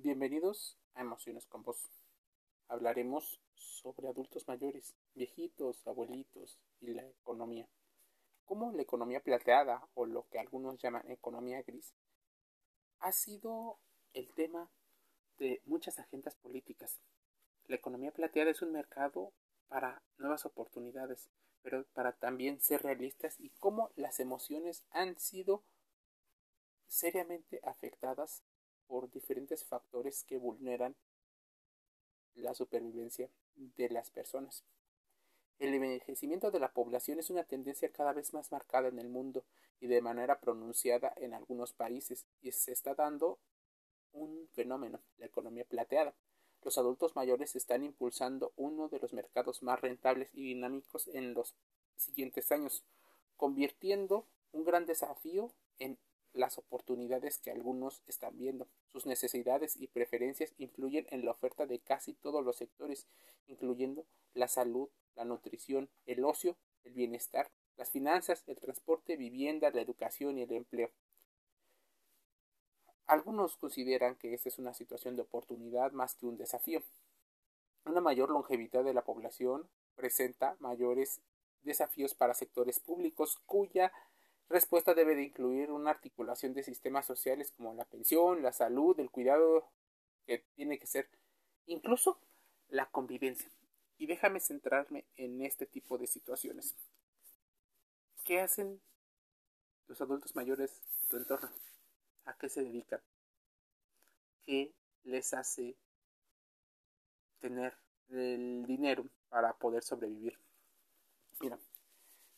Bienvenidos a Emociones con Vos. Hablaremos sobre adultos mayores, viejitos, abuelitos y la economía. Cómo la economía plateada, o lo que algunos llaman economía gris, ha sido el tema de muchas agendas políticas. La economía plateada es un mercado para nuevas oportunidades, pero para también ser realistas y cómo las emociones han sido seriamente afectadas por diferentes factores que vulneran la supervivencia de las personas. El envejecimiento de la población es una tendencia cada vez más marcada en el mundo y de manera pronunciada en algunos países y se está dando un fenómeno, la economía plateada. Los adultos mayores están impulsando uno de los mercados más rentables y dinámicos en los siguientes años, convirtiendo un gran desafío en las oportunidades que algunos están viendo. Sus necesidades y preferencias influyen en la oferta de casi todos los sectores, incluyendo la salud, la nutrición, el ocio, el bienestar, las finanzas, el transporte, vivienda, la educación y el empleo. Algunos consideran que esta es una situación de oportunidad más que un desafío. Una mayor longevidad de la población presenta mayores desafíos para sectores públicos cuya respuesta debe de incluir una articulación de sistemas sociales como la pensión, la salud, el cuidado que tiene que ser incluso la convivencia. Y déjame centrarme en este tipo de situaciones. ¿Qué hacen los adultos mayores de tu entorno? ¿A qué se dedican? ¿Qué les hace tener el dinero para poder sobrevivir? Mira,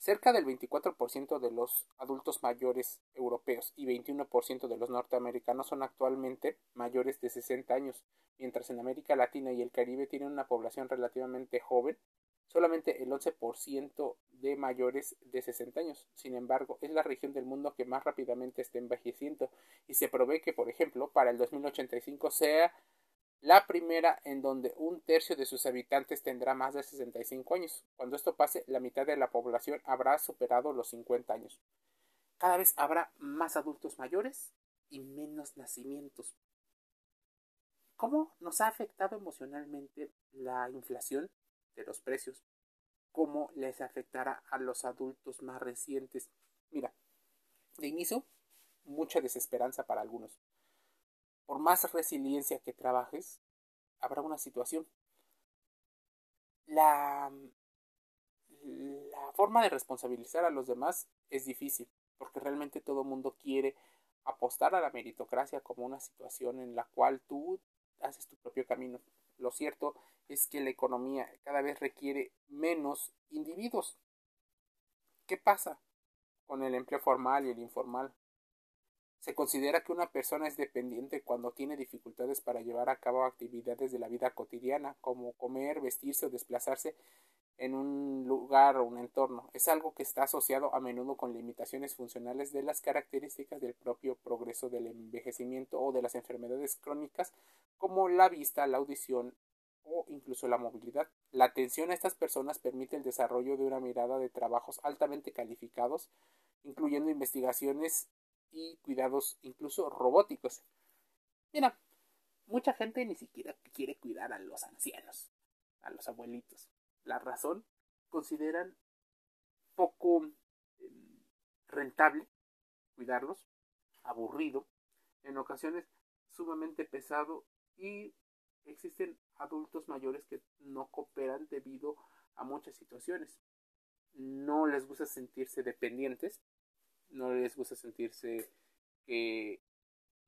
Cerca del 24% de los adultos mayores europeos y 21% de los norteamericanos son actualmente mayores de 60 años, mientras en América Latina y el Caribe tienen una población relativamente joven, solamente el 11% de mayores de 60 años. Sin embargo, es la región del mundo que más rápidamente está envejeciendo y se prevé que, por ejemplo, para el 2085 sea la primera en donde un tercio de sus habitantes tendrá más de 65 años. Cuando esto pase, la mitad de la población habrá superado los 50 años. Cada vez habrá más adultos mayores y menos nacimientos. ¿Cómo nos ha afectado emocionalmente la inflación de los precios? ¿Cómo les afectará a los adultos más recientes? Mira, de inicio, mucha desesperanza para algunos por más resiliencia que trabajes, habrá una situación. La, forma de responsabilizar a los demás es difícil, porque realmente todo mundo quiere apostar a la meritocracia como una situación en la cual tú haces tu propio camino. Lo cierto es que la economía cada vez requiere menos individuos. ¿Qué pasa con el empleo formal y el informal? Se considera que una persona es dependiente cuando tiene dificultades para llevar a cabo actividades de la vida cotidiana, como comer, vestirse o desplazarse en un lugar o un entorno. Es algo que está asociado a menudo con limitaciones funcionales de las características del propio progreso del envejecimiento o de las enfermedades crónicas como la vista, la audición o incluso la movilidad. La atención a estas personas permite el desarrollo de una mirada de trabajos altamente calificados, incluyendo investigaciones y cuidados incluso robóticos. Mira, mucha gente ni siquiera quiere cuidar a los ancianos, a los abuelitos. La razón, consideran poco em, rentable cuidarlos, aburrido, en ocasiones sumamente pesado y existen adultos mayores que no cooperan debido a muchas situaciones. No les gusta sentirse dependientes no les gusta sentirse que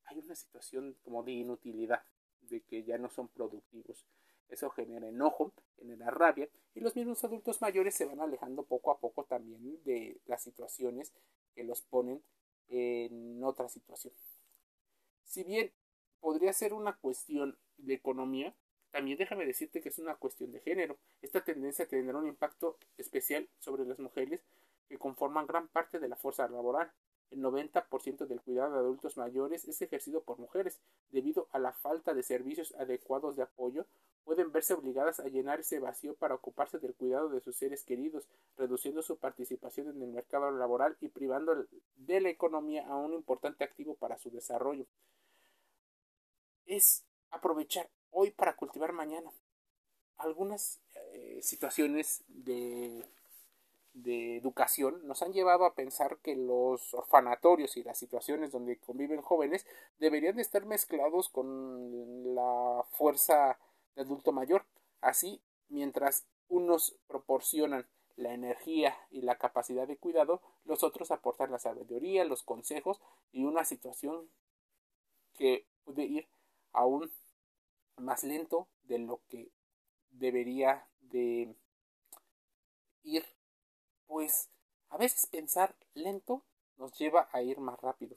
hay una situación como de inutilidad, de que ya no son productivos. Eso genera enojo, genera rabia y los mismos adultos mayores se van alejando poco a poco también de las situaciones que los ponen en otra situación. Si bien podría ser una cuestión de economía, también déjame decirte que es una cuestión de género. Esta tendencia tendrá un impacto especial sobre las mujeres que conforman gran parte de la fuerza laboral. El 90% del cuidado de adultos mayores es ejercido por mujeres. Debido a la falta de servicios adecuados de apoyo, pueden verse obligadas a llenar ese vacío para ocuparse del cuidado de sus seres queridos, reduciendo su participación en el mercado laboral y privando de la economía a un importante activo para su desarrollo. Es aprovechar hoy para cultivar mañana. Algunas eh, situaciones de, de educación nos han llevado a pensar que los orfanatorios y las situaciones donde conviven jóvenes deberían de estar mezclados con la fuerza de adulto mayor. Así, mientras unos proporcionan la energía y la capacidad de cuidado, los otros aportan la sabiduría, los consejos y una situación que puede ir aún más lento de lo que debería de ir, pues a veces pensar lento nos lleva a ir más rápido.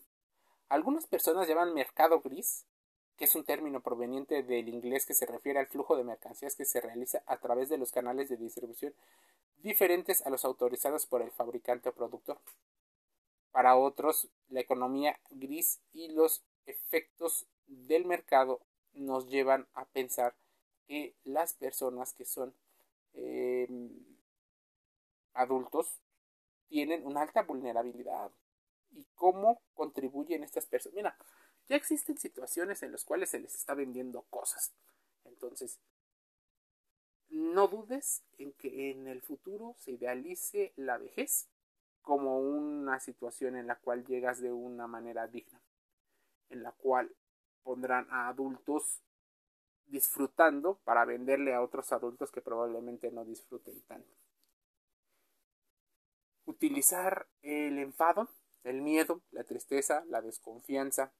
Algunas personas llaman mercado gris, que es un término proveniente del inglés que se refiere al flujo de mercancías que se realiza a través de los canales de distribución diferentes a los autorizados por el fabricante o productor. Para otros, la economía gris y los efectos del mercado nos llevan a pensar que las personas que son eh, adultos tienen una alta vulnerabilidad. ¿Y cómo contribuyen estas personas? Mira, ya existen situaciones en las cuales se les está vendiendo cosas. Entonces, no dudes en que en el futuro se idealice la vejez como una situación en la cual llegas de una manera digna, en la cual pondrán a adultos disfrutando para venderle a otros adultos que probablemente no disfruten tanto. Utilizar el enfado, el miedo, la tristeza, la desconfianza,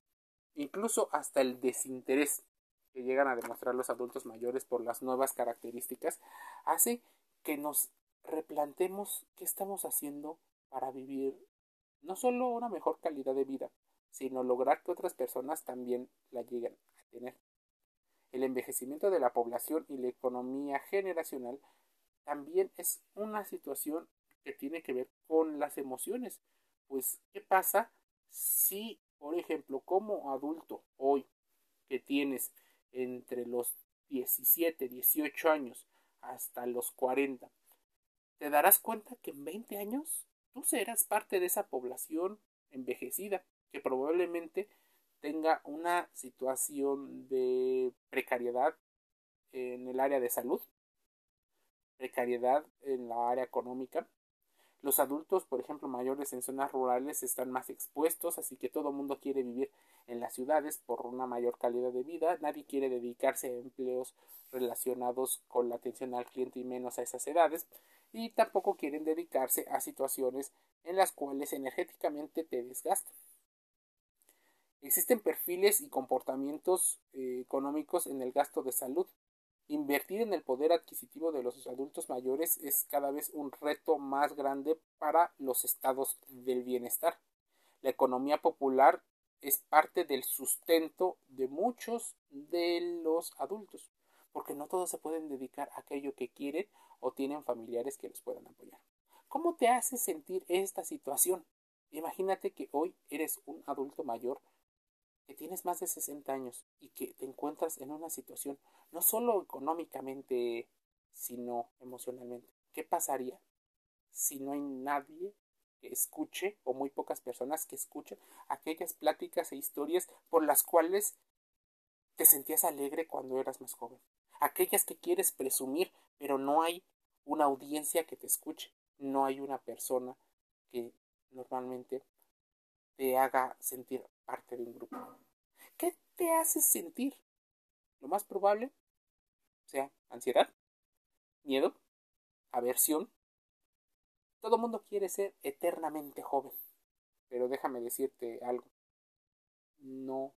incluso hasta el desinterés que llegan a demostrar los adultos mayores por las nuevas características, hace que nos replantemos qué estamos haciendo para vivir no solo una mejor calidad de vida, sino lograr que otras personas también la lleguen a tener. El envejecimiento de la población y la economía generacional también es una situación que tiene que ver con las emociones. Pues, ¿qué pasa si, por ejemplo, como adulto hoy que tienes entre los 17, 18 años hasta los 40, te darás cuenta que en 20 años tú serás parte de esa población envejecida que probablemente tenga una situación de precariedad en el área de salud, precariedad en la área económica, los adultos, por ejemplo, mayores en zonas rurales están más expuestos, así que todo el mundo quiere vivir en las ciudades por una mayor calidad de vida. Nadie quiere dedicarse a empleos relacionados con la atención al cliente y menos a esas edades. Y tampoco quieren dedicarse a situaciones en las cuales energéticamente te desgastan. Existen perfiles y comportamientos eh, económicos en el gasto de salud. Invertir en el poder adquisitivo de los adultos mayores es cada vez un reto más grande para los estados del bienestar. La economía popular es parte del sustento de muchos de los adultos, porque no todos se pueden dedicar a aquello que quieren o tienen familiares que les puedan apoyar. ¿Cómo te hace sentir esta situación? Imagínate que hoy eres un adulto mayor que tienes más de 60 años y que te encuentras en una situación no solo económicamente, sino emocionalmente. ¿Qué pasaría si no hay nadie que escuche o muy pocas personas que escuchen aquellas pláticas e historias por las cuales te sentías alegre cuando eras más joven? Aquellas que quieres presumir, pero no hay una audiencia que te escuche, no hay una persona que normalmente te haga sentir parte de un grupo. ¿Qué te hace sentir? Lo más probable sea ansiedad, miedo, aversión. Todo mundo quiere ser eternamente joven. Pero déjame decirte algo. No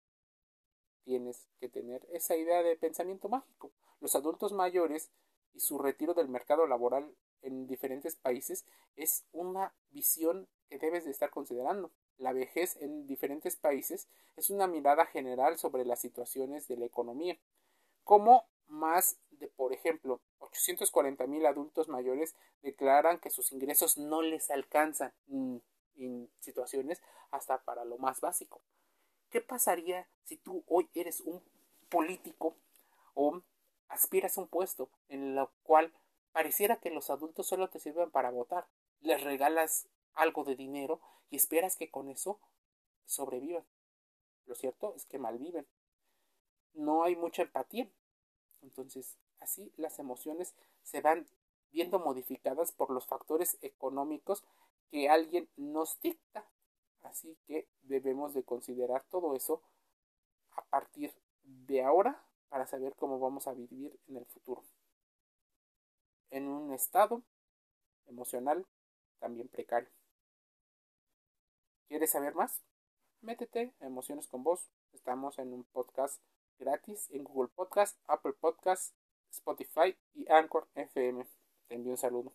tienes que tener esa idea de pensamiento mágico. Los adultos mayores y su retiro del mercado laboral en diferentes países es una visión que debes de estar considerando. La vejez en diferentes países es una mirada general sobre las situaciones de la economía, como más de, por ejemplo, 840 mil adultos mayores declaran que sus ingresos no les alcanzan en situaciones hasta para lo más básico. ¿Qué pasaría si tú hoy eres un político o aspiras a un puesto en el cual pareciera que los adultos solo te sirven para votar? Les regalas algo de dinero y esperas que con eso sobrevivan. Lo cierto es que malviven. no hay mucha empatía. Entonces, así las emociones se van viendo modificadas por los factores económicos que alguien nos dicta. Así que debemos de considerar todo eso a partir de ahora para saber cómo vamos a vivir en el futuro. En un estado emocional también precario. ¿Quieres saber más? Métete a Emociones con Vos. Estamos en un podcast gratis en Google Podcast, Apple Podcast, Spotify y Anchor FM. Te envío un saludo.